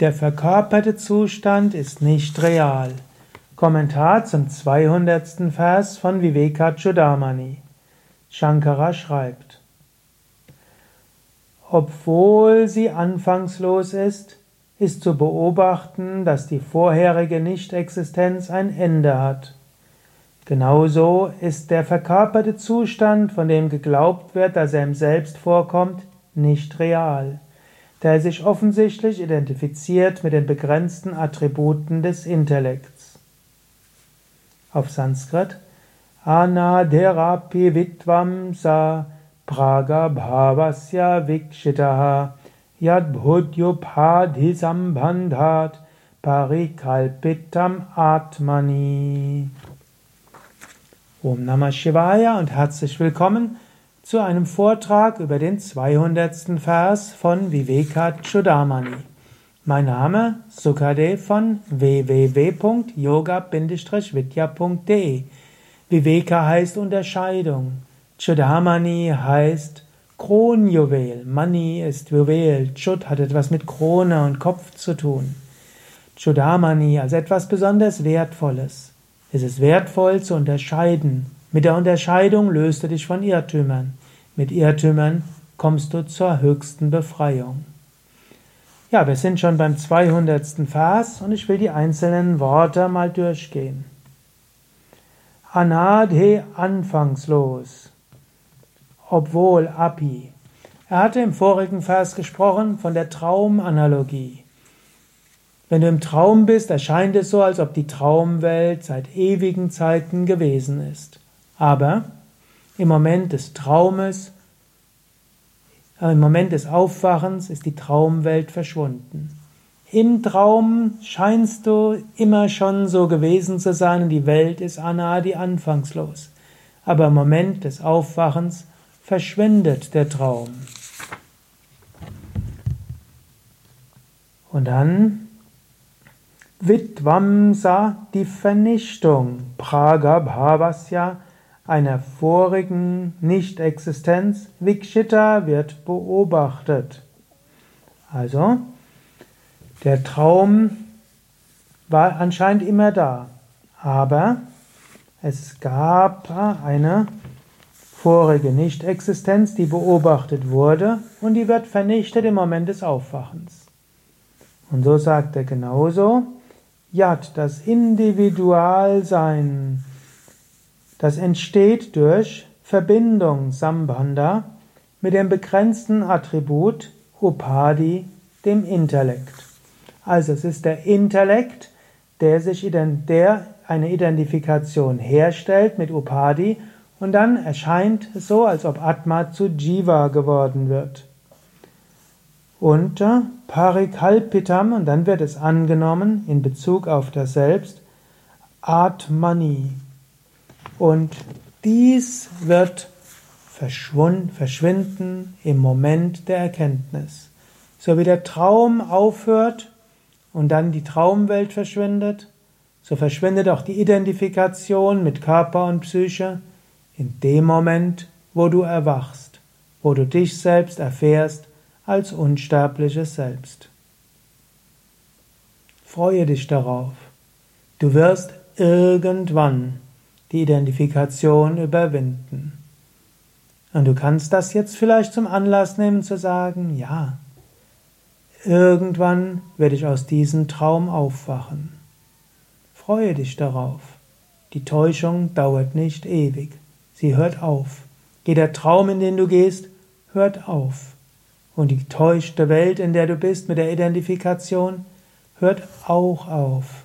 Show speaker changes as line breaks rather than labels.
Der verkörperte Zustand ist nicht real. Kommentar zum 200. Vers von Vivekachudamani. Shankara schreibt, Obwohl sie anfangslos ist, ist zu beobachten, dass die vorherige Nichtexistenz ein Ende hat. Genauso ist der verkörperte Zustand, von dem geglaubt wird, dass er im Selbst vorkommt, nicht real da er sich offensichtlich identifiziert mit den begrenzten Attributen des Intellekts. Auf Sanskrit Anaderapi Vitvamsa Praga Bhavasya Vikshitaha Yadbhudyupadhi Sambandhat Parikalpitam Atmani Om Namah Shivaya und herzlich willkommen zu einem Vortrag über den 200. Vers von Vivekachudamani. Mein Name Sukadev von www.yoga-vidya.de. Viveka heißt Unterscheidung. Chudamani heißt Kronjuwel. Mani ist Juwel. Chud hat etwas mit Krone und Kopf zu tun. Chudamani als etwas besonders Wertvolles. Es ist wertvoll zu unterscheiden. Mit der Unterscheidung löst du dich von Irrtümern. Mit Irrtümern kommst du zur höchsten Befreiung. Ja, wir sind schon beim 200. Vers und ich will die einzelnen Worte mal durchgehen. Anadhe anfangslos. Obwohl Api. Er hatte im vorigen Vers gesprochen von der Traumanalogie. Wenn du im Traum bist, erscheint es so, als ob die Traumwelt seit ewigen Zeiten gewesen ist. Aber im Moment des Traumes, äh, im Moment des Aufwachens ist die Traumwelt verschwunden. Im Traum scheinst du immer schon so gewesen zu sein und die Welt ist anadi anfangslos. Aber im Moment des Aufwachens verschwindet der Traum. Und dann Vidvamsa, die Vernichtung, Praga Bhavasya, einer vorigen Nichtexistenz, Vikshita wird beobachtet. Also, der Traum war anscheinend immer da, aber es gab eine vorige Nichtexistenz, die beobachtet wurde und die wird vernichtet im Moment des Aufwachens. Und so sagt er genauso, Yad, das Individualsein, das entsteht durch Verbindung Sambandha mit dem begrenzten Attribut Upadi, dem Intellekt. Also es ist der Intellekt, der sich der eine Identifikation herstellt mit Upadi und dann erscheint es so, als ob Atma zu Jiva geworden wird. Und Parikalpitam, und dann wird es angenommen in Bezug auf das Selbst, Atmani, und dies wird verschwinden im Moment der Erkenntnis. So wie der Traum aufhört und dann die Traumwelt verschwindet, so verschwindet auch die Identifikation mit Körper und Psyche in dem Moment, wo du erwachst, wo du dich selbst erfährst als unsterbliches Selbst. Freue dich darauf. Du wirst irgendwann die Identifikation überwinden. Und du kannst das jetzt vielleicht zum Anlass nehmen zu sagen, ja, irgendwann werde ich aus diesem Traum aufwachen. Freue dich darauf. Die Täuschung dauert nicht ewig. Sie hört auf. Jeder Traum, in den du gehst, hört auf. Und die täuschte Welt, in der du bist mit der Identifikation, hört auch auf.